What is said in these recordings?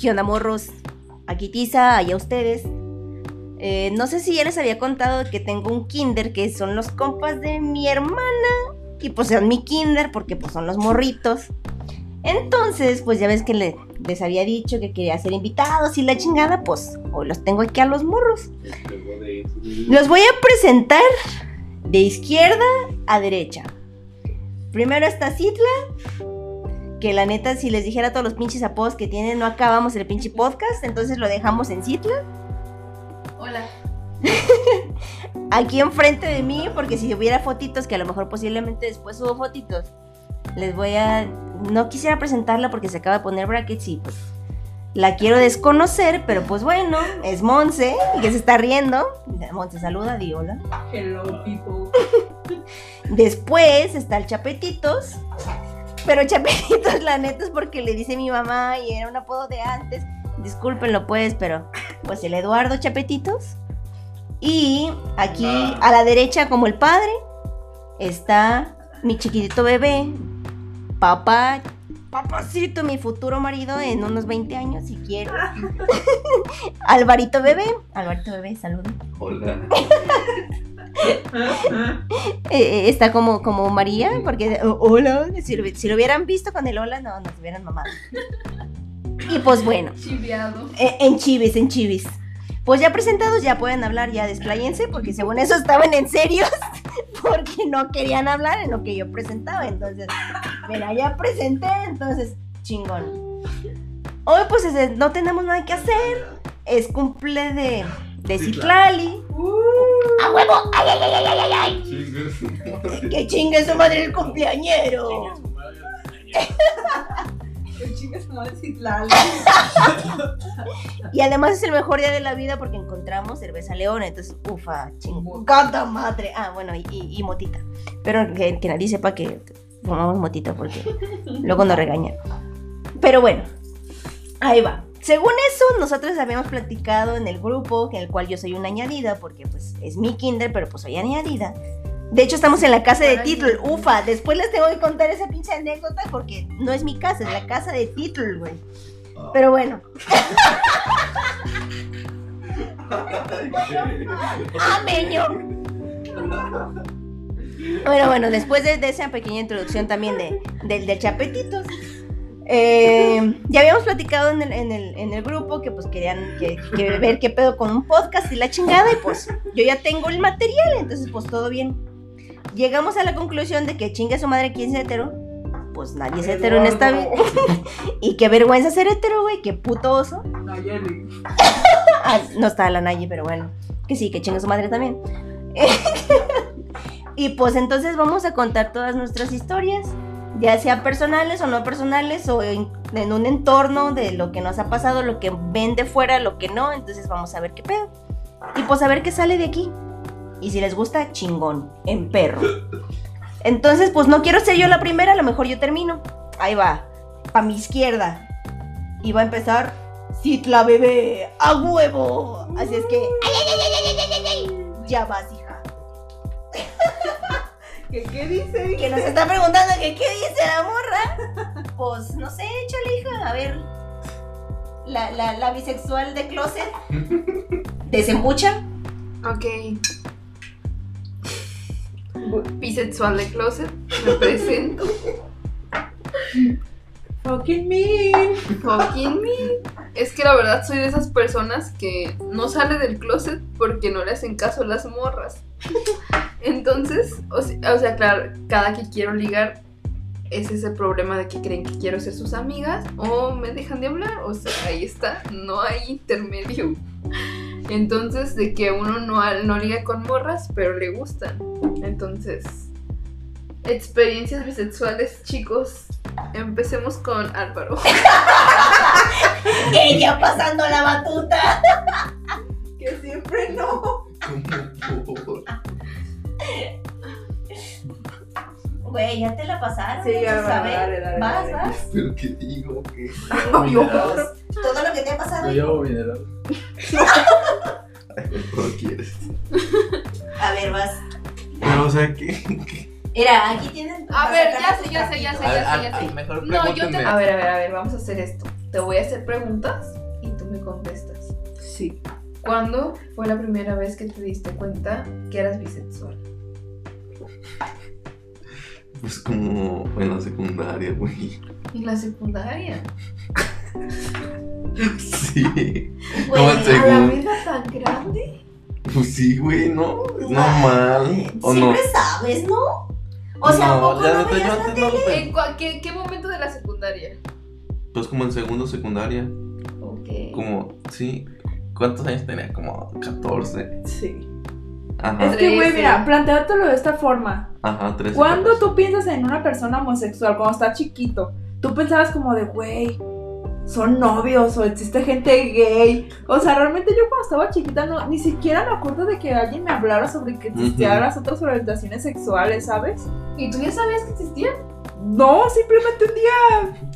¿Qué onda, morros? Aquí Tiza, allá ustedes. Eh, no sé si ya les había contado que tengo un kinder que son los compas de mi hermana. Y pues son mi kinder porque pues son los morritos. Entonces, pues ya ves que le- les había dicho que quería ser invitados y la chingada, pues hoy los tengo aquí a los morros. Los voy a presentar de izquierda a derecha. Primero está Citla, que la neta, si les dijera todos los pinches apodos que tienen, no acabamos el pinche podcast, entonces lo dejamos en Citla. Hola. Aquí enfrente de mí, porque si hubiera fotitos, que a lo mejor posiblemente después hubo fotitos, les voy a... No quisiera presentarla porque se acaba de poner brackets y pues la quiero desconocer, pero pues bueno, es Monse, y que se está riendo. Monse saluda, di hola. Hello, people. Después está el Chapetitos. Pero Chapetitos, la neta, es porque le dice mi mamá y era un apodo de antes. Discúlpenlo, pues, pero pues el Eduardo Chapetitos. Y aquí a la derecha, como el padre, está mi chiquitito bebé, papá, papacito, mi futuro marido en unos 20 años, si quiero. Alvarito bebé, Alvarito bebé, saludos. Hola. Eh, está como, como María, porque oh, hola, si lo, si lo hubieran visto con el hola, no, nos hubieran mamado. Y pues bueno, Chiviado. eh, en chivis, en chivis. Pues ya presentados, ya pueden hablar, ya despláyense, porque según eso estaban en serios, porque no querían hablar en lo que yo presentaba. Entonces, mira, ya presenté, entonces, chingón. Hoy pues es- no tenemos nada que hacer, es cumple de, de Citlali. ¡A huevo! ¡Ay, ay, ay, ay, ay, ay! Chingas. ¡Que chingue su madre el cumpleañero! Que chingas su madre. Y además es el mejor día de la vida porque encontramos cerveza león, entonces, ufa, chingada madre. Ah, bueno, y, y- y motita. Pero que, que nadie sepa que fumamos motita porque luego nos regañan. Pero bueno, ahí va. Según eso, nosotros habíamos platicado en el grupo, en el cual yo soy una añadida, porque pues es mi kinder, pero pues soy añadida. De hecho, estamos en la casa de Titl. Ufa, después les tengo que contar esa pinche anécdota porque no es mi casa, es la casa de Titl, güey. Pero bueno. ¡Ameño! Bueno, bueno, después de, de esa pequeña introducción también de, del de Chapetitos, eh, ya habíamos platicado en el, en, el, en el grupo que pues querían que, que ver qué pedo con un podcast y la chingada y pues yo ya tengo el material, entonces pues todo bien. Llegamos a la conclusión de que chingue su madre quién es hetero. Pues nadie es hetero en esta vida. y qué vergüenza ser hetero, güey, qué puto oso. Ah, no está la Nayi, pero bueno. Que sí, que chingue su madre también. y pues entonces vamos a contar todas nuestras historias, ya sea personales o no personales o en, un entorno de lo que nos ha pasado, lo que ven de fuera, lo que no, entonces vamos a ver qué pedo. Y pues a ver qué sale de aquí. Y si les gusta, chingón, en perro. Entonces, pues no quiero ser yo la primera, a lo mejor yo termino. Ahí va, pa' mi izquierda. Y va a empezar Citla bebé, a huevo. Así es que... ¡Ay, ay, ay, ya vas, hija. ¿Qué, ¿Qué dice? Que nos está preguntando que qué dice la morra. Pues no sé, échale, hija, a ver. La, la, la bisexual de closet. ¿Desembucha? Ok. Bisexual de closet, me presento. Fucking mean. Fucking me. Es que la verdad soy de esas personas que no sale del closet porque no le hacen caso a las morras. Entonces, o sea, o sea, claro, cada que quiero ligar es ese problema de que creen que quiero ser sus amigas o me dejan de hablar. O sea, ahí está, no hay intermedio. Entonces, de que uno no, no liga con morras, pero le gustan. Entonces, experiencias bisexuales, chicos. Empecemos con Álvaro. Ella pasando la batuta. Que siempre no. Güey, ya te la pasaron. Sí, ya ya, se va, sabe. dale, dale, Vas, dale. vas. Pero que digo que. Dios. Todo lo que te ha pasado. Yo llevo mineral. No quieres. A ver, vas. Pero, o sea, que. Mira, aquí tienen. A ver, ya sé, ya sé, ya sé, ya sé, ya sé. Mejor No, yo te. A ver, a ver, a ver, vamos a hacer esto. te voy a hacer preguntas y tú me contestas. Sí. ¿Cuándo fue la primera vez que te diste cuenta que eras bisexual? Pues como en la secundaria, güey. En la secundaria. Sí. Güey, Como en ¿A la vida tan grande? Pues sí, güey, ¿no? Es normal. ¿O no? Siempre sabes, ¿no? O sea, ¿a no, poco ya no veías la antes no lo ¿En qué momento de la secundaria? Pues como en segundo secundaria. Ok. Como, sí. ¿Cuántos años tenía? Como 14. Sí. Ajá. Es que, güey, mira, planteártelo de esta forma. Ajá, 13. Cuando 14. tú piensas en una persona homosexual, cuando está chiquito, tú pensabas como de, güey, son novios o existe gente gay. O sea, realmente yo cuando estaba chiquita no, ni siquiera me acuerdo de que alguien me hablara sobre que existían Ujú. las otras orientaciones sexuales, ¿sabes? ¿Y tú ya sabías que existían? No, simplemente un día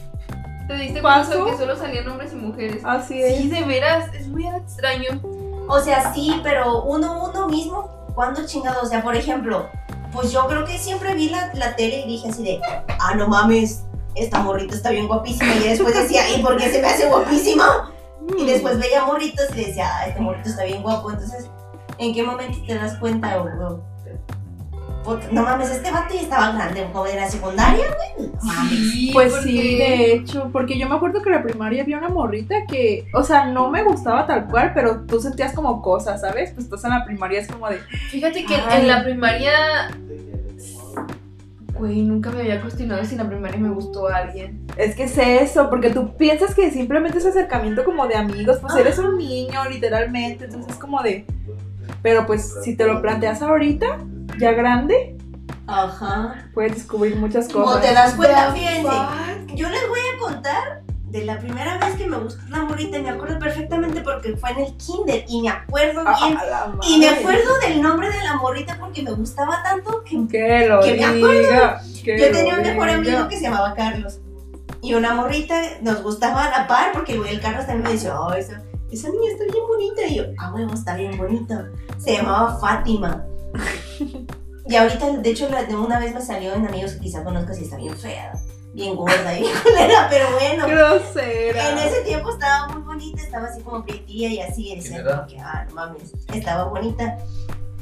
¿Te diste cuenta que solo salían hombres y mujeres? así es. Sí, de veras, es muy extraño. O sea, sí, pero uno, uno mismo, ¿cuándo chingado? O sea, por ejemplo, pues yo creo que siempre vi la, la tele y dije así de, ah, no mames, esta morrita está bien guapísima. Y después decía, ¿y por qué se me hace guapísima? Y después veía morritos y decía, ah, este morrito está bien guapo. Entonces, ¿en qué momento te das cuenta, o, o- no mames, este vato ya estaba grande, de la secundaria, güey. No mames. Sí, Pues porque- sí, de hecho, porque yo me acuerdo que en la primaria había una morrita que, o sea, no me gustaba tal cual, pero tú sentías como cosas, ¿sabes? Pues estás en la primaria, es como de, Fíjate que Ay. en la primaria. Güey, nunca me había cuestionado si en la primaria me gustó a alguien. Es que es eso, porque tú piensas que simplemente es acercamiento como de amigos, pues eres un niño, literalmente, entonces es como de... Pero pues si te lo planteas ahorita, ya grande, Ajá. puedes descubrir muchas Como cosas. te das cuenta, The fíjense. Yo les voy a contar de la primera vez que me gustó la morrita y me acuerdo perfectamente porque fue en el kinder y me acuerdo Ah, bien. a la Y me acuerdo del nombre de la morrita porque me gustaba tanto que Que lo que me diga. que yo tenía un mejor diga. amigo que se llamaba Carlos. Y una morrita nos gustaba a la par porque el güey del Carlos también me decía, oh, esa, esa niña está bien bonita. Y yo, ah, huevo, está bien bonita. Se llamaba Fátima. Y ahorita, de hecho, la de una vez me salió en amigos que quizá conozcas y está bien fea, bien gorda y bien culera, pero bueno. Grosera. En ese tiempo estaba muy bonita, estaba así como prietilla y así, y decía que, ah, no mames, estaba bonita.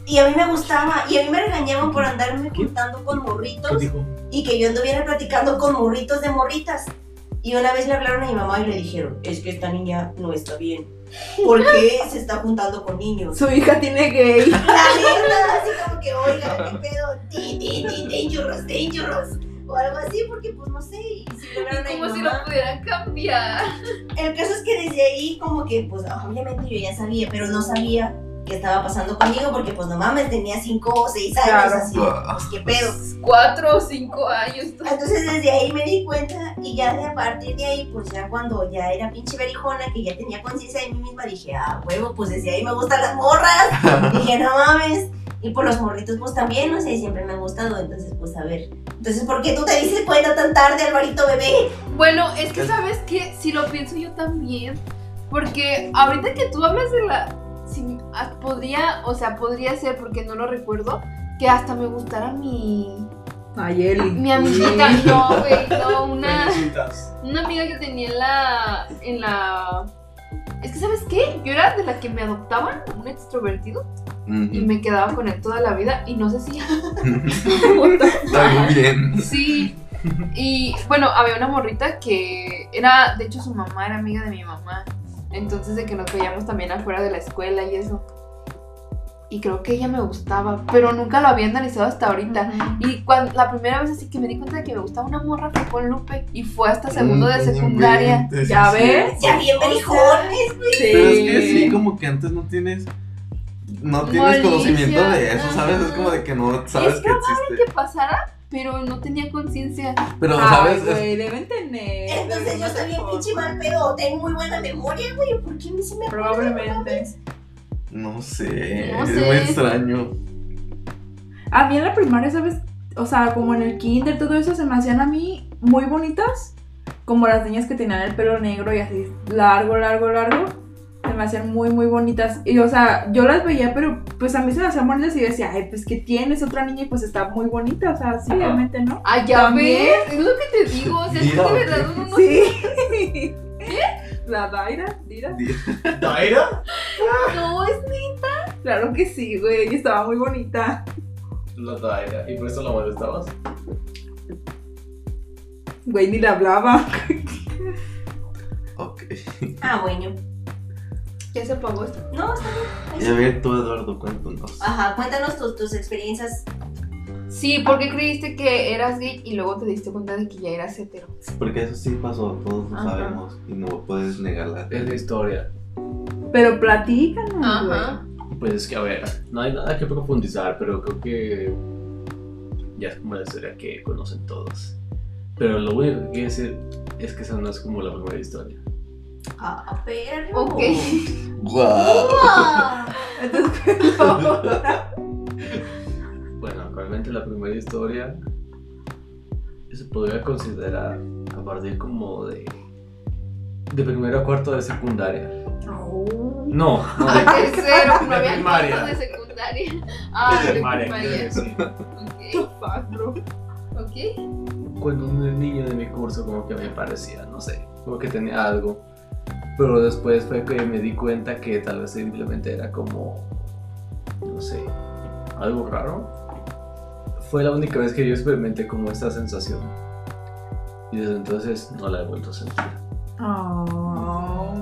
Y a mí me gustaba, y a mí me regañaban por andarme juntando con morritos y que yo anduviera platicando con morritos de morritas. Y una vez le hablaron a mi mamá y le dijeron, es que esta niña no está bien. ¿Por qué se está juntando con niños? Su hija tiene gay. La neta, así como que, oiga, qué pedo, di, di, di, dangerous, dangerous. O algo así, porque pues no sé, y si Como si lo pudieran cambiar. El caso es que desde ahí como que pues obviamente yo ya sabía, pero no sabía qué estaba pasando conmigo porque pues no mames, tenía 5 o 6 años, Claro. así, pues qué pedo. Cuatro o cinco años. Entonces desde ahí me di cuenta y ya de a partir de ahí, pues ya cuando ya era pinche berijona, que ya tenía conciencia de mí misma, dije, ah, huevo, pues desde ahí me gustan las morras. dije, no mames. Y por los morritos pues también, no sé, siempre me han gustado, entonces pues a ver. Entonces, ¿por qué tú te dices cuenta tan tarde, Alvarito bebé? Bueno, es que sabes que si lo pienso yo también. Porque ahorita que tú hablas de la. Ah, podría, o sea, podría ser porque no lo recuerdo. Que hasta me gustara mi. Nayeli. Mi amiguita. No, güey, no, una. Felicitas. Una amiga que tenía en la. en la. Es que, ¿sabes qué? Yo era de la que me adoptaban, un extrovertido, y me quedaba con él toda la vida, y no sé si. Está muy bien. Sí. Y bueno, había una morrita que era, de hecho, su mamá era amiga de mi mamá. Entonces, de que nos veíamos también afuera de la escuela y eso. Y creo que ella me gustaba, pero nunca lo había analizado hasta ahorita. Y cuando, la primera vez así que me di cuenta de que me gustaba una morra fue con Lupe. Y fue hasta segundo de Mm, secundaria. inventes, ¿Ya ves? Ya bien sea, berijones. Sí. Pero es que sí, como que antes no tienes. No tienes Malicia, conocimiento de eso, ¿sabes? Es como de que no sabes Es que existe. Que pasara, pero no tenía conciencia. Pero, Ay, ¿sabes? Es- güey, deben tener. Entonces yo estoy bien pinche mal pedo, tengo muy buena memoria, güey. ¿Por qué a mí se me? Probablemente. No sé, No es sé. muy extraño. A mí en la primaria, ¿sabes? O sea, como en el kinder, todo eso se me hacían a mí muy bonitas. Como las niñas que tenían el pelo negro y así largo, largo, largo. Me hacían muy, muy bonitas. Y, o sea, yo las veía, pero pues a mí se me hacían bonitas y yo decía, ay, pues que tienes otra niña y pues está muy bonita. O sea, sí, Ajá. obviamente, ¿no? Ah, ya También. ves, es lo que te digo. O sea, es que de verdad uno no Sí. La Daira, Dira. ¿Daira? No, es Claro que sí, güey. y Estaba muy bonita. La Daira. ¿Y por eso la molestabas? Güey, ni le hablaba. Ok. Ah, bueno. ¿Ya se apagó esto? No, está bien. Y a ver, tú, Eduardo, cuéntanos. Ajá, cuéntanos tus, tus experiencias. Sí, porque creíste que eras gay y luego te diste cuenta de que ya eras hetero. Porque eso sí pasó, todos lo Ajá. sabemos. Y no puedes negarla. Es la historia. Pero platícanos, Ajá. Pues es que, a ver, no hay nada que profundizar, pero creo que ya es como la historia que conocen todos. Pero lo único que quiero decir es que esa no es como la primera historia. Ah, perro. Ok. ¡Guau! Bueno, realmente la primera historia se podría considerar a partir como de de primero a cuarto de secundaria. No. No, no A de, tercero, no de había primaria. cuarto de secundaria. Ah, de primaria. Cuando un niño de mi curso como que me parecía, no sé, como que tenía algo. Pero después fue que me di cuenta que tal vez simplemente era como, no sé, algo raro. Fue la única vez que yo experimenté como esta sensación. Y desde entonces no la he vuelto a sentir. Oh.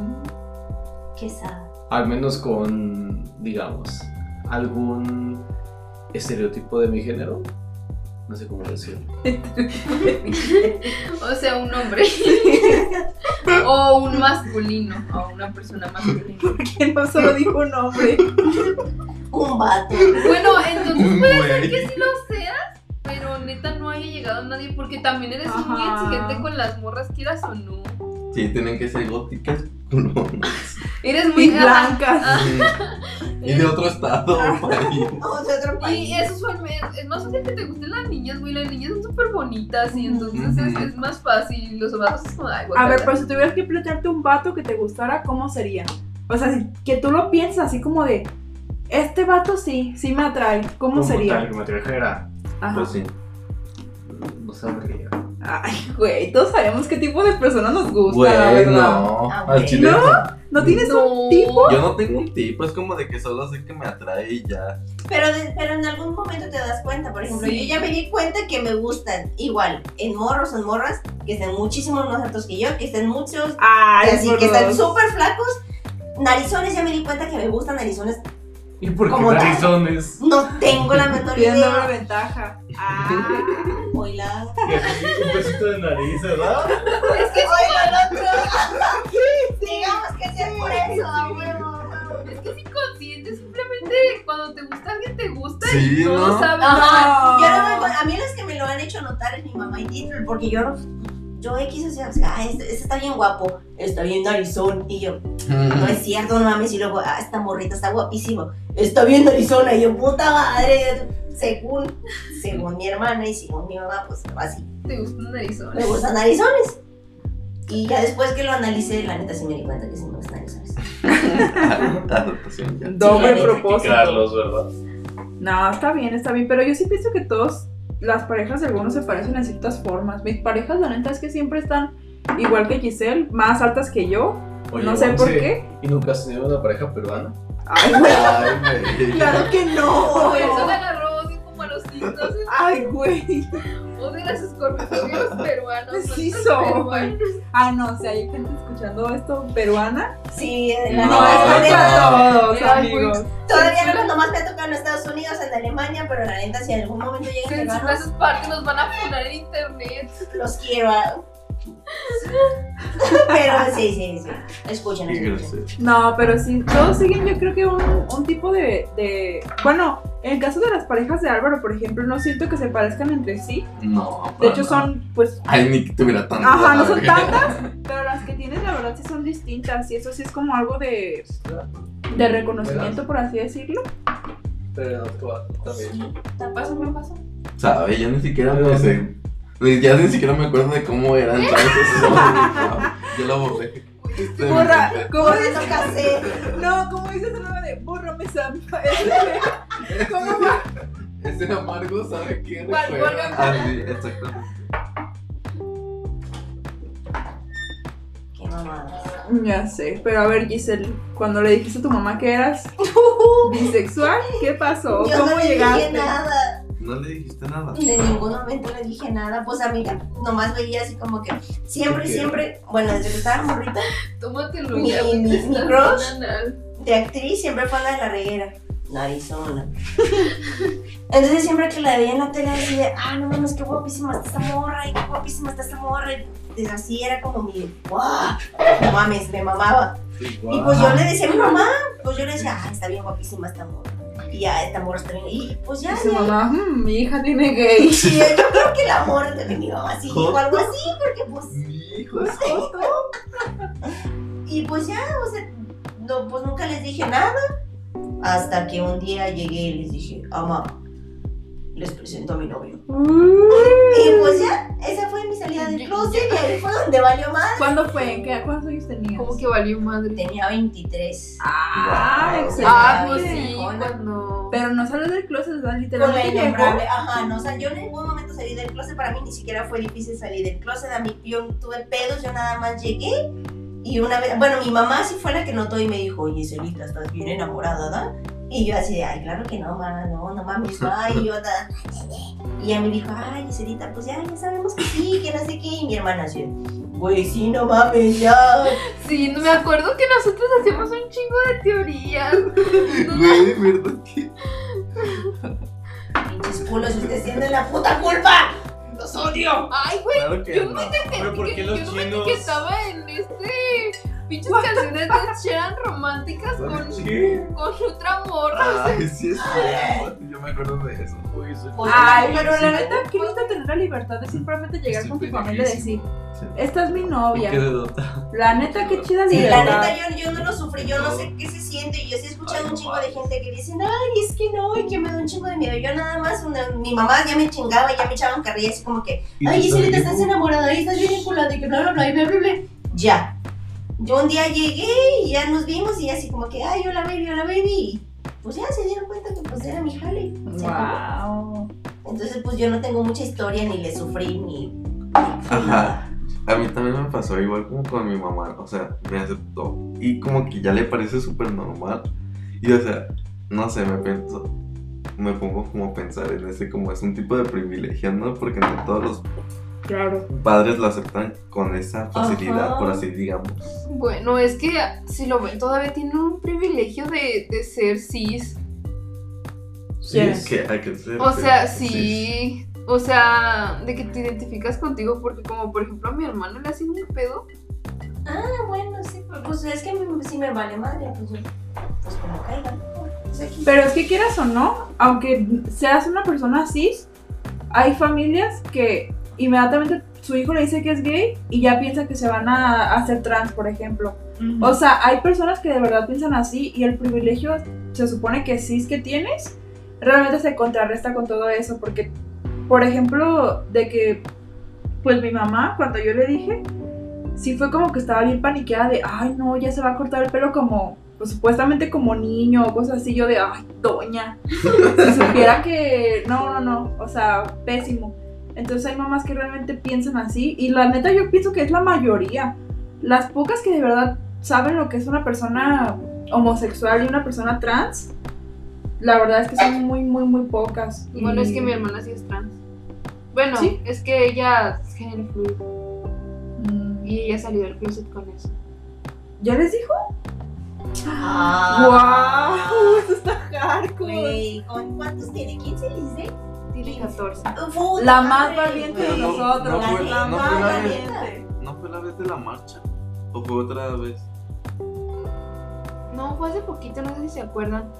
Qué sad. Al menos con, digamos, algún estereotipo de mi género. No sé cómo decirlo. O sea, un hombre. o un masculino. O una persona masculina. Que no solo dijo un nombre. Un vato. Bueno, entonces puede ser que sí lo seas, pero neta no haya llegado nadie porque también eres muy exigente con las morras, quieras o no. Sí, tienen que ser góticas. culonas. Eres muy Y blancas. Y de otro estado o país. De otro país. Y eso usualmente, es más fácil que te gusten las niñas, güey. Las niñas son súper bonitas y entonces es, Ujú. es más fácil. Los vatos es como, ay, A ver, pero si tuvieras que plantearte un vato que te gustara, ¿cómo sería? O sea, si- que tú lo piensas así como de, este vato sí, sí me atrae. ¿Cómo Como sería? tal me Ajá. Pues sí. no sabría. Ay, güey, todos sabemos qué tipo de persona nos gusta, Güey, la verdad. no. Al güey. chile ¿No? no. ¿No tienes No. un tipo? Yo no tengo un tipo, es como de que solo sé que me atrae y ya. Pero, de- pero en algún momento te das cuenta, por ejemplo, Sí. yo ya me di cuenta que me gustan igual en morros o en morras que estén muchísimo más altos que yo, que estén muchos, Ay, así que están dos. súper flacos. Narizones, ya me di cuenta que me gustan narizones. ¿Y por qué? No tengo la menor doble idea. ventaja. Ah. Oila. Un besito de nariz, ¿verdad? Es que, Oila el otro. Digamos que sea por eso, a huevo, es que es inconsciente. Simplemente cuando te gusta alguien, te gusta Sí, y no, ¿no? sabes. Ajá. Yo no me a mí los que me lo han hecho notar es mi mamá y Tito, porque yo no. Yo X, o sea, o sea, ah, este, este está bien guapo, está bien narizón. Y yo, no es cierto, no mames. Y luego, ah, esta morrita está guapísima, está bien narizona. Y yo, puta madre. Según, según mi hermana y según mi mamá, pues así. Te gustan narizones. Me gustan narizones. Y ya después que lo analicé, la neta sí me di cuenta que sí me gustan. Adaptación ya. Doble Sí, propósito. ¿verdad? No, está bien, está bien. Pero yo sí pienso que todos, las parejas de algunos se parecen en ciertas formas. Mis parejas, la neta, es que siempre están igual que Giselle, más altas que yo. Oye, no sé por qué. ¿Y nunca has tenido una pareja peruana? Ay, güey. Ay, güey. Claro que no. Por eso le agarró así como a los signos. Ay, güey. O de las escorpiones los peruanos. Sí los son. peruanos. Ah, no, si hay gente escuchando esto peruana. Sí, la No, neta, no, todavía- para todos, amigos. Todavía no, nomás me ha tocado en Estados Unidos, en Alemania, pero la neta, si en algún momento llegan peruanos, esas partes, nos van a poner en internet. los quiero. Pero sí, sí, sí. Escuchen, escuchen. No, pero sí, todos siguen yo creo que un, un tipo de, de... Bueno, en el caso de las parejas de Álvaro, por ejemplo, no siento que se parezcan entre sí. No. De hecho son, pues... Ay, ni que tuviera tanto. Ajá, no son tantas, pero las que tienes la verdad sí son distintas y eso sí es como algo de, de reconocimiento, por así decirlo. Pero tú también. Pásame, pásame. ¿Sabe? Ya ni siquiera me sé. Ya ni siquiera me acuerdo de cómo eran. Yo lo borré. Mi Borra. ¿cómo Por dices? eso casé. No, como dices el nombre de bórrame Sampa. ¿Cómo va? Ese amargo, ¿sabe qué? ¿Cuál? recuerda? ¿Cuál? Ah, sí, exacto. Qué mamadas. Ya sé, pero a ver, Giselle, cuando le dijiste a tu mamá que eras bisexual, ¿qué pasó? Yo ¿Cómo no le llegaste? dije nada. No le dijiste nada. En ningún momento le dije nada. Pues amiga, nomás veía así como que siempre, siempre, bueno, desde que estaba morrita, Tómatelo Mi- ya. mi- mi crush. de actriz siempre fue la de la reguera. Narizona. Entonces siempre que la veía en la tele decía, ah, no mames, qué guapísima está esta morra, y qué guapísima está esta morra. Y desde así era como mi, guau, no mames, me mamaba. Y pues yo le decía a mi mamá, pues yo le decía, ah, está bien guapísima esta morra. Y ya, esta morra está bien. Y pues ya, Y su ya. mamá, "Mm, mi hija tiene gay. Y yo creo que la morra de mi mamá sí dijo algo así, porque pues Mi hijo es Y pues ya, o sea, no, pues nunca les dije nada. Hasta que un día llegué y les dije, ama, les presento a mi novio. Y pues ya, esa fue mi salida del closet y ahí fue donde valió más. ¿Cuándo fue? ¿En qué, ¿Cuántos años tenías? Como que valió madre. Tenía 23. Ah, Wow. excelente. Ah, pues sí, cuando. Pero no sales del closet, ¿verdad? Con la literalmente innombrable, ajá, no, o sea, yo en ningún momento salí del closet, para mí ni siquiera fue difícil salir del closet, a mí yo tuve pedos, yo nada más llegué y una vez, bueno, mi mamá sí fue la que notó y me dijo, oye, Celita, estás bien enamorada, ¿verdad? Y yo así de, ay, claro que no, mamá, no, no mames, ma", y yo, "Da". y ella me dijo, ay, Celita, pues ya, ya sabemos que sí, que no sé qué, y mi hermana así, güey, sí, no mames, ya, Sí, no me acuerdo que nosotros hacíamos un chingo de teorías. Güey, de verdad que. pinches culos, ustedes tienen la puta culpa, los odio. Ay, güey. Claro Yo no. no me Pero ¿por qué los yo no me chinos? que estaba en este. Pinches canciones de Sheeran románticas con, ¿Qué? con otra morra. Ay, sí es cierto. Yo me acuerdo de eso. Uy, soy- Pues, Ay, pero la neta, qué gusta tener la libertad de simplemente llegar con tu familia y decir, Sí. esta es mi ¿Y novia. qué dedota? La neta, qué chida Sí, la libertad. neta yo, yo no lo sufrí, yo no sé qué se siente y yo sí he escuchado un chingo de gente que dicen, ay, es que no, y que me da un chingo de miedo. Yo nada más, una- mi mamá ya me chingaba, ya me echaban carrilla así como que, ¿Y ay, tú Iselita, también? estás enamorada, ay, estás bien vinculada y que bla, bla, bla, y bla, bla, bla. Ya. Yo un día llegué y ya nos vimos y así como que, ay, hola baby, hola baby. Y pues ya se dieron cuenta que pues era mi jale. Wow. Entonces pues yo no tengo mucha historia, ni le sufrí, ni... Ajá. A mí también me pasó igual como con mi mamá, o sea, me aceptó y como que ya le parece súper normal. Y o sea, no sé, me pienso, me pongo como a pensar en ese como es un tipo de privilegio, ¿no? Porque no todos los Claro. padres lo aceptan con esa facilidad, Ajá. por así digamos. Bueno, es que si lo ven, todavía tienen un privilegio de, de ser cis. Sí. Es que hay que ser. O sea, sí. O sea, de que te identificas contigo, porque como por ejemplo a mi hermano le hacen un pedo. Ah, bueno, sí, pues es que a mí sí me vale madre, pues yo, pues como caiga. Pero es que quieras o no, aunque seas una persona cis, hay familias que inmediatamente su hijo le dice que es gay y ya piensa que se van a hacer trans, por ejemplo. O sea, hay personas que de verdad piensan así y el privilegio se supone que cis que tienes realmente se contrarresta con todo eso porque, por ejemplo, de que, pues mi mamá, cuando yo le dije, sí fue como que estaba bien paniqueada de, ay no, ya se va a cortar el pelo como, pues supuestamente como niño o cosas así, yo de, ay, doña, si supiera que, no, no, no, o sea, pésimo. Entonces hay mamás que realmente piensan así y la neta yo pienso que es la mayoría. Las pocas que de verdad saben lo que es una persona homosexual y una persona trans, la verdad es que son muy, muy, muy pocas. Bueno, es que mi hermana sí es trans. Bueno, ¿Sí? es que ella es género fluido Mm, y ella salió del closet con eso. ¿Ya les dijo? Ah. ¡Wow! Eso está hardcore. Güey, ¿con cuántos tiene? ¿15, 16? Tiene 14. Puta La más madre, valiente de no- nosotros. no fue- la no más fue la valiente. ¿No fue la vez de la marcha? ¿O fue otra vez? No, fue hace poquito, no sé si se acuerdan.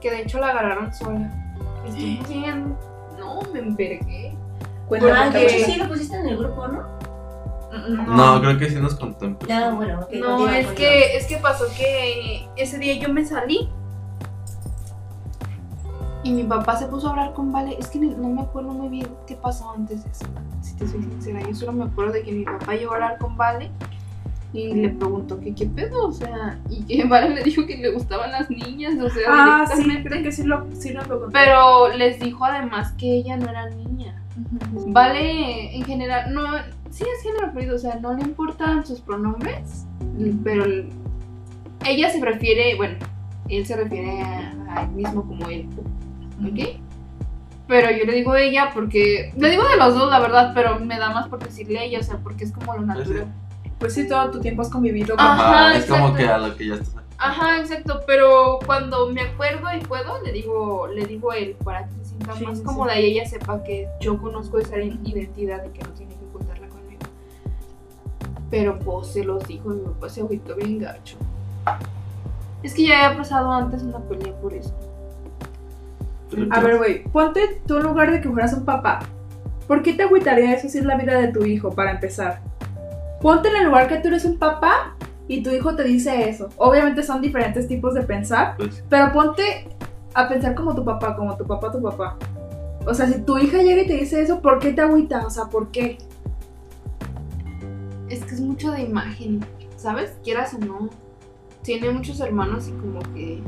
Que de hecho la agarraron sola. Estuvo bien. No, me envergué. Cuéntame, Ah, de hecho sí lo pusiste en el grupo, ¿no? Mm. No, creo que sí nos contempla. Ya, bueno. No, es que, es que pasó que ese día yo me salí. Y mi papá se puso a hablar con Vale. Es que no me acuerdo muy bien qué pasó antes de eso. Si te soy sincera, yo solo me acuerdo de que mi papá llegó a hablar con Vale. Y le preguntó que qué pedo, o sea, y que Vale le dijo que le gustaban las niñas, o sea, Ah, sí, directamente. creo que sí, lo, sí lo contó. Pero les dijo además que ella no era niña. Vale, en general, no, sí es género fluido, o sea, no le importan sus pronombres, pero el- ella se refiere, bueno, él se refiere a, a él mismo como él, ¿ok? Pero yo le digo ella porque, le digo de los dos, la verdad, pero me da más por decirle ella, o sea, porque es como lo natural. Pues sí, todo tu tiempo has convivido con... Ajá, Ajá, es como exacto. que a lo que ya estás Ajá, exacto, pero cuando me acuerdo y puedo, le digo, le digo él para que se sienta Sí, más sí, cómoda y ella sepa que yo conozco esa identidad y que no tiene que ocultarla conmigo. Pero pues se los dijo y mi papá se agüitó bien gacho. Es que ya había pasado antes una pelea por eso. A ver, güey, ponte tú en lugar de que fueras un papá. ¿Por qué te agüitaría eso si es la vida de tu hijo, para empezar? Ponte en el lugar que tú eres un papá y tu hijo te dice eso. Obviamente son diferentes tipos de pensar, Pues, pero ponte a pensar como tu papá, como tu papá, tu papá. O sea, si tu hija llega y te dice eso, ¿por qué te agüita? O sea, ¿por qué? Es que es mucho de imagen, ¿sabes? Quieras o no. Tiene muchos hermanos y como que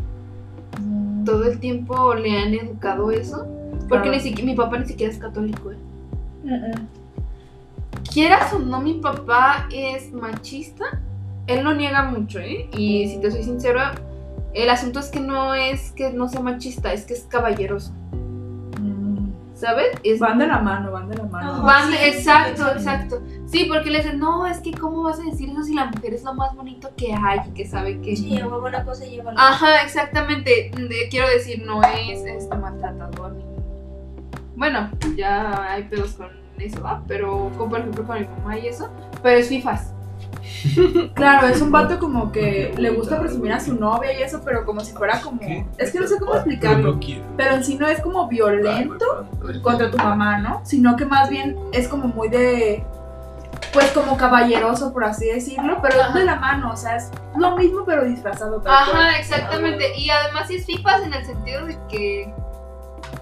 todo el tiempo le han educado eso. Porque Claro. ni siquiera, mi papá ni siquiera es católico, ¿eh? Quieras o no, mi papá es machista. Él lo niega mucho, ¿eh? Y si te soy sincera, el asunto es que no es que no sea machista, es que es caballeroso, Mm. ¿sabes? Es Van de la mano, van de la mano. No. Van- Sí, exacto, sí. exacto. Sí, porque le dicen, no, es que cómo vas a decir eso si la mujer es lo más bonito que hay y que sabe que... Sí, una cosa lleva la Ajá, exactamente. De- quiero decir, no es este maltratador ni. Bueno, ya hay pedos con eso, ¿va? Pero, como por ejemplo con mi mamá y eso. Pero es FIFAs. Claro, es un vato como que le gusta presumir a su novia y eso, pero como si fuera como... Es que no sé cómo explicarlo. Pero en sí no es como violento contra tu mamá, ¿no? Sino que más bien es como muy de... Pues como caballeroso, por así decirlo, pero es de la mano, o sea, es lo mismo pero disfrazado. tal cual. Ajá, exactamente. Y además sí es FIFAs en el sentido de que.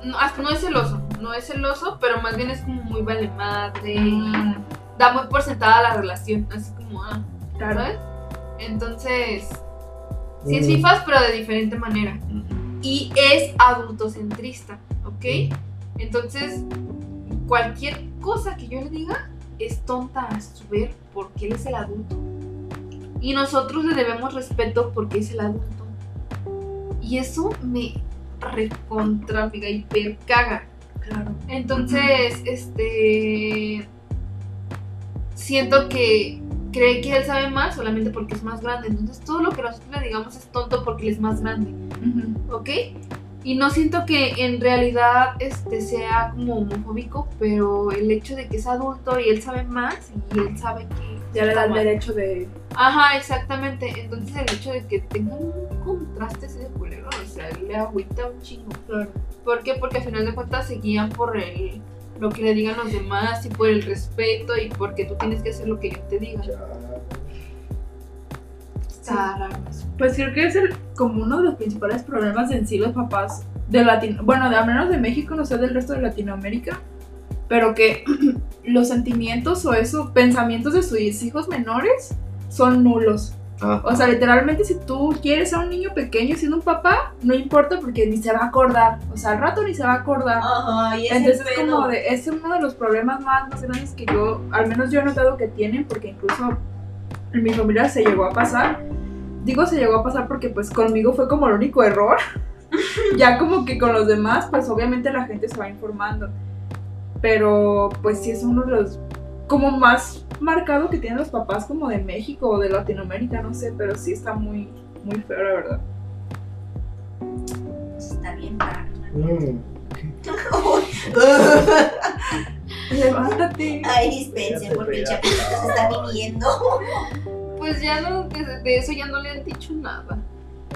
No, hasta no es celoso, no es celoso, pero más bien es como muy vale madre. Mm, Da muy por sentada la relación, así como, ah, claro. ¿sabes? Entonces, sí es FIFAs, pero de diferente manera. y es adultocentrista, ¿ok? Entonces, cualquier cosa que yo le diga es tonta a su ver porque él es el adulto. Y nosotros le debemos respeto porque es el adulto. Y eso me recontra mega hiper caga. Claro. Entonces, este. Siento que cree que él sabe más solamente porque es más grande. Entonces, todo lo que nosotros le digamos es tonto porque él es más grande. Ujú. ¿ok? Y no siento que en realidad este sea como homofóbico, pero el hecho de que es adulto y él sabe más y él sabe que... Ya le da el derecho de... Ajá, exactamente. Entonces el hecho de que tenga un contraste así de culero, o sea, le agüita un chingo. Claro. ¿Por qué? Porque al final de cuentas se guían por el, lo que le digan los demás y por el respeto y porque tú tienes que hacer lo que yo te diga. Está raro. Pues creo que es el, como uno de los principales problemas en sí los papás de Latino, bueno, de al menos de México, no sé del resto de Latinoamérica, pero que los sentimientos o eso, pensamientos de sus hijos menores son nulos. Ah, O sea, literalmente si tú quieres a un niño pequeño siendo un papá, no importa porque ni se va a acordar. O sea, al rato ni se va a acordar. Ajá, y Entonces es como de, es uno de los problemas más, más grandes que yo, al menos yo he notado que tienen, porque incluso en mi familia se llegó a pasar. Digo se llegó a pasar porque pues conmigo fue como el único error. ya como que con los demás, pues obviamente la gente se va informando. Pero pues sí es uno de los como más marcado que tienen los papás como de México o de Latinoamérica, no sé, pero sí está muy, muy feo la verdad. Está bien raro. Mm. Levántate. Ay, dispensen, porque el chapito se está viniendo. Pues ya no, de, de eso ya no le han dicho nada.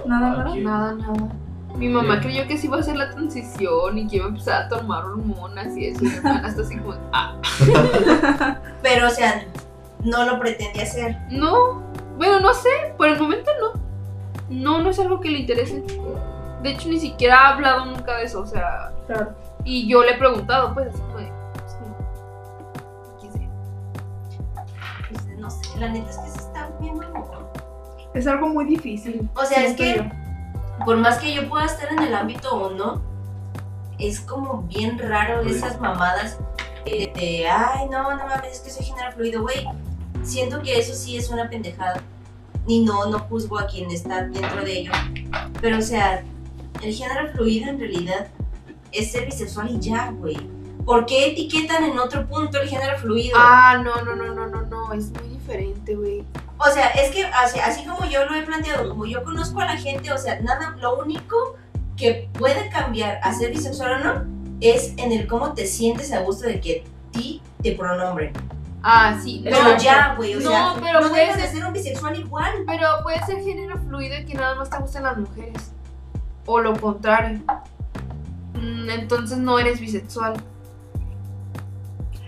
Nada, nada. Nada, nada. Mi mamá Sí. creyó que sí iba a hacer la transición y que iba a empezar a tomar hormonas y eso. Y mi hermana está así como, ah, Pero, o sea, no lo pretendía hacer. no. Bueno, no sé, por el momento no. No, no es algo que le interese. De hecho, ni siquiera ha hablado nunca de eso, o sea. Claro. Y yo le he preguntado, pues, así fue. La neta es que se está viendo. Es algo muy difícil. O sea, es que yo. por más que yo pueda estar en el ámbito o no, es como bien raro esas mamadas. de, de, ay, no, no mames, es que soy género fluido, güey. Siento que eso sí es una pendejada. Y no, no juzgo a quien está dentro de ello. Pero, o sea, el género fluido en realidad es ser bisexual y ya, güey. ¿Por qué etiquetan en otro punto el género fluido? Ah, no, no, no, no, no, no, es muy diferente, güey. O sea, es que así, así como yo lo he planteado, como yo conozco a la gente, o sea, nada, lo único que puede cambiar a ser bisexual o no es en el cómo te sientes a gusto de que ti te pronombren. Ah, sí, Pero no, ya, güey, o No, sea, pero no puede dejas de ser- ser un bisexual igual. Pero puede ser género fluido y que nada más te gustan las mujeres. O lo contrario. Mm, Entonces no eres bisexual.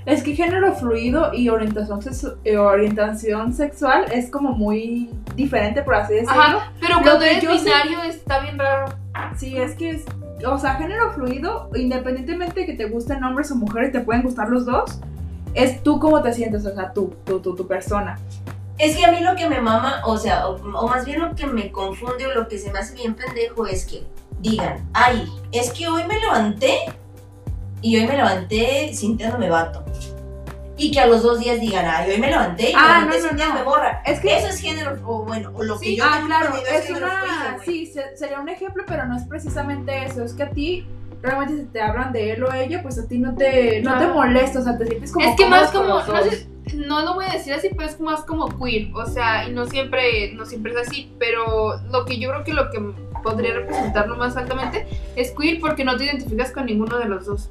Es que género fluido y orientación, eh, orientación sexual es como muy diferente, por así decirlo. Ajá, pero Lo cuando eres sé- binario está bien raro. Sí, es que es, o sea, género fluido, independientemente de que te gusten hombres o mujeres, te pueden gustar los dos, es tú cómo te sientes, o sea, tú, tú, tú, tu persona. Es que a mí lo que me mama, o sea, o, o más bien lo que me confunde o lo que se me hace bien pendejo es que digan, ay, es que hoy me levanté y hoy me levanté sintiéndome vato. Y que a los dos días digan, ay, hoy me levanté y me Ah, levanté no, no, no. morra. Es que Eso es género, o bueno, o lo que Sí, yo ah, tengo claro, es género una, sí, se- sería un ejemplo, pero no es precisamente eso, es que a ti realmente si te hablan de él o ella, pues a ti no te, no te No. molesta, o sea, te sientes como es que más como, no, sé, no lo voy a decir así, pero es más como queer. O sea, y no siempre, no siempre es así. Pero lo que yo creo que lo que podría representarlo más altamente es queer porque no te identificas con ninguno de los dos.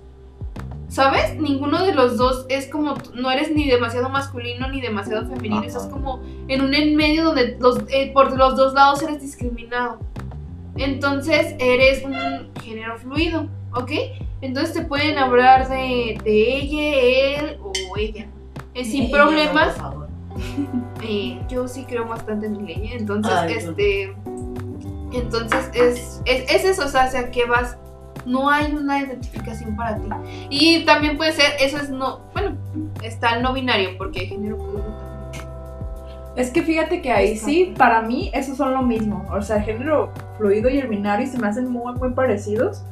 ¿Sabes? Ninguno de los dos es como, no eres ni demasiado masculino ni demasiado femenino, Ajá. estás como en un en medio donde los, eh, por los dos lados eres discriminado. Entonces eres un género fluido, ¿ok? Entonces te pueden hablar de, de ella, él o ella. Eh, sin Ella, problemas. por favor. Eh, yo sí creo bastante en mi ley, entonces, Ay, este, entonces es, es, es eso, o sea, hacia qué vas, no hay una identificación para ti. Y también puede ser, eso es no, bueno, está el no binario, porque hay género fluido también. Es que fíjate que ahí sí, para mí, esos son lo mismo. O sea, el género fluido y el binario se me hacen muy, muy parecidos.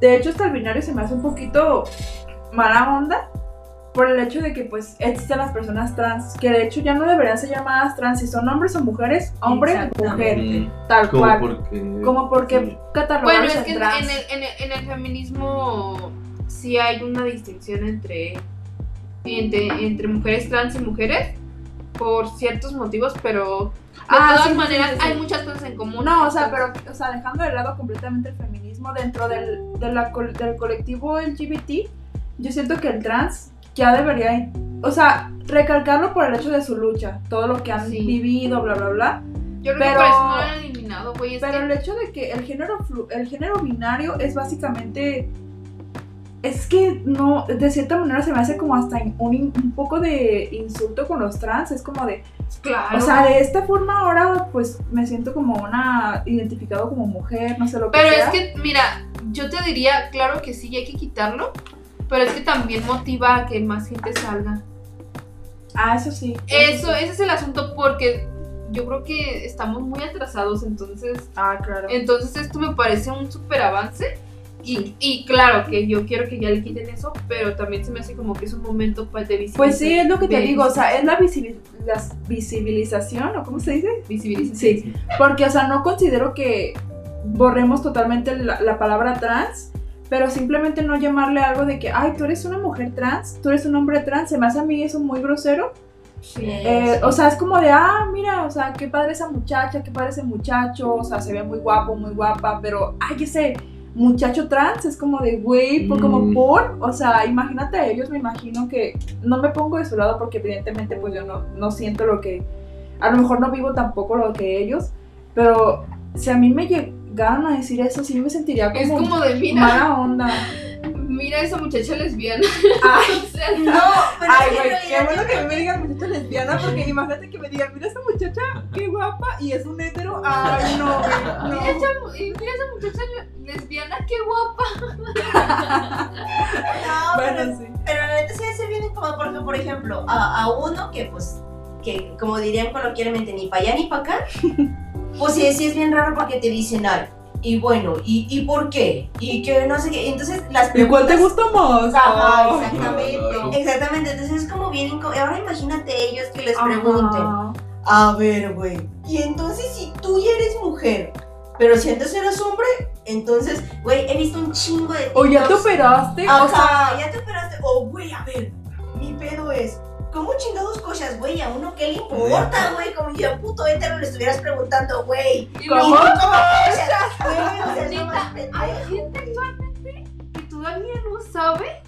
De hecho, hasta el binario se me hace un poquito mala onda por el hecho de que, pues, existen las personas trans, que de hecho ya no deberían ser llamadas trans, si son hombres o mujeres, hombre o mujer, tal como cual. porque. Como porque sí. Bueno, es que en, trans. en el, en, el, en el feminismo sí hay una distinción entre, entre, entre mujeres trans y mujeres por ciertos motivos, pero de Ah, todas sí, maneras sí, sí. hay muchas cosas en común. No, o sea, pero, o sea, dejando de lado completamente el feminismo dentro del, de la del colectivo LGBT, yo siento que el trans ya debería, o sea, recalcarlo por el hecho de su lucha, todo lo que han Sí. vivido, bla, bla, bla. Yo creo pero- que eso no lo han eliminado, güey. Pero que el hecho de que el género, flu- el género binario es básicamente, es que no, de cierta manera se me hace como hasta un, un poco de insulto con los trans, es como de, claro. o sea, de esta forma ahora pues me siento como una, identificado como mujer, no sé lo que pero sea. es que, mira, yo te diría, claro que sí, hay que quitarlo, pero es que también motiva a que más gente salga. Ah, eso sí. Eso, sí. ese es el asunto porque yo creo que estamos muy atrasados, entonces Ah, claro. Entonces esto me parece un súper avance. Y, y claro que yo quiero que ya le quiten eso, pero también se me hace como que es un momento pues, de visibilización. Pues sí, es lo que te digo, o sea, es la, visibil- la visibilización, ¿o cómo se dice? visibilización. Sí, porque, o sea, no considero que borremos totalmente la, la palabra trans, pero simplemente no llamarle algo de que, ay, tú eres una mujer trans, tú eres un hombre trans, se me hace a mí eso muy grosero. Eh, o sea, es como de, ah, mira, o sea, qué padre esa muchacha, qué padre ese muchacho, o sea, se ve muy guapo, muy guapa, pero, ay, ese muchacho trans es como de, güey, por- como Mm. por, o sea, imagínate a ellos, me imagino que, no me pongo de su lado porque evidentemente pues yo no, no siento lo que, a lo mejor no vivo tampoco lo que ellos, pero si a mí me llegaran a decir eso, sí me sentiría como, Es como de, mira, mala onda. mira esa muchacha lesbiana. Ay, O sea, No, pero Ay, es que en güey, qué bueno que me digan muchacha lesbiana, porque imagínate que me digan, mira esa muchacha, qué guapa, y es un hétero. Ay, no, güey, no. mira, esa, mira esa muchacha le- lesbiana, qué guapa. No, pero, Bueno, sí. pero la neta sí se viene como porque, por ejemplo, a, a uno que pues, que como dirían coloquialmente, ni para allá ni para acá, pues sí, sí es bien raro porque te dicen, ay, y bueno, ¿y, y por qué? Y que no sé qué, entonces las ¿Y cuál te preguntas- gusta más? Ajá, exactamente. Exactamente, entonces es como bien incómodo. Ahora imagínate ellos que les Ajá. pregunten. A ver, güey. Y entonces si tú ya eres mujer, pero si antes eras hombre, entonces, güey, he visto un chingo de O ya te operaste. Ajá, O sea, ya te operaste. O, güey, a ver, mi pedo es, ¿cómo chingados cosas, güey? A uno qué le importa, güey. Como si a un puto hétero le estuvieras preguntando, güey. Y ¿Y ¿Cómo? cómo cochas, güey? Hay gente actualmente que todavía no sabe.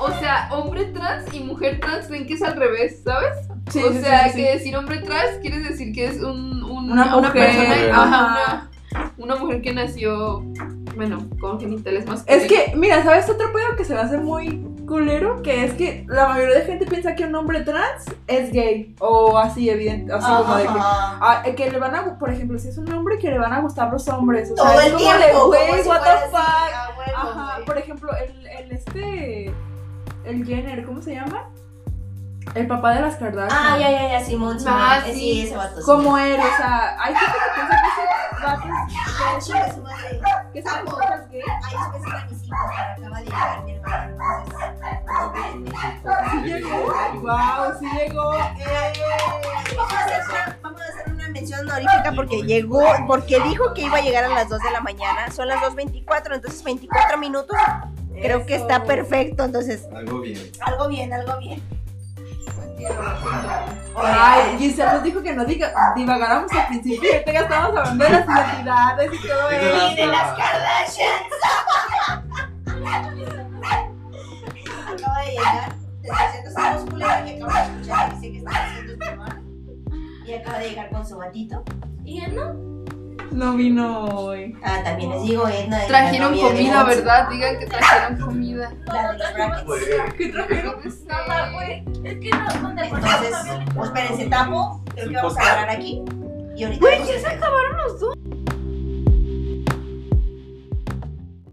O sea, hombre trans y mujer trans creen que es al revés, ¿sabes? sí, o sí, sea, sí, sí. que decir hombre trans quiere decir que es un, un- Una mujer. persona, Ajá. ajá, una, una mujer que nació, bueno, con genitales masculinos. Es que, mira, ¿sabes otro pedo que se me hace muy culero? Que es que la mayoría de gente piensa que un hombre trans es gay. O así, evidente. Así como de que. Ah, que le van a, por ejemplo, si es un hombre que le van a gustar los hombres. O sea, Todo es el como tiempo, de, como güey, si what the así, fuck. Ajá, güey. por ejemplo, el, el este. El Jenner, ¿cómo se llama? El papá de las Kardashian. Ah, ya, ya, ya, Simón, Simón. Ah, Eh, sí. sí, ese vato. sí. ¿Cómo él? O sea, hay gente que piensa que ese vato es ese vato es gay. Ay, después era mis hijos, pero acaba de llegar mi hermana, entonces. Sí llegó. Wow, sí llegó. Vamos a hacer una- Vamos a hacer una mención honorífica porque llegó, porque dijo que iba a llegar a las 2 de la mañana. Son las 2.24, entonces 24 minutos. Creo que está perfecto, entonces Algo bien. algo bien, algo bien. Ay, Giselle nos dijo que no diga, divagáramos al principio y ahorita ya estamos hablando de las identidades y todo eso. Y de las Kardashians. Acaba de llegar. Desde haciendo esa voz culera que acabo de escuchar, dice que está haciendo este hermano. Y acaba de llegar con su gatito. Y él no. No vino hoy. Ah, también les digo, Edna. Trajeron de comida, ¿verdad? Digan que trajeron comida. La de los brackets. ¿Qué trajeron? No sé. Es que no, ¿dónde Entonces, pues espérense, tapo. Creo que vamos a agarrar aquí. Y ahorita. Güey, ya se acabaron los dos.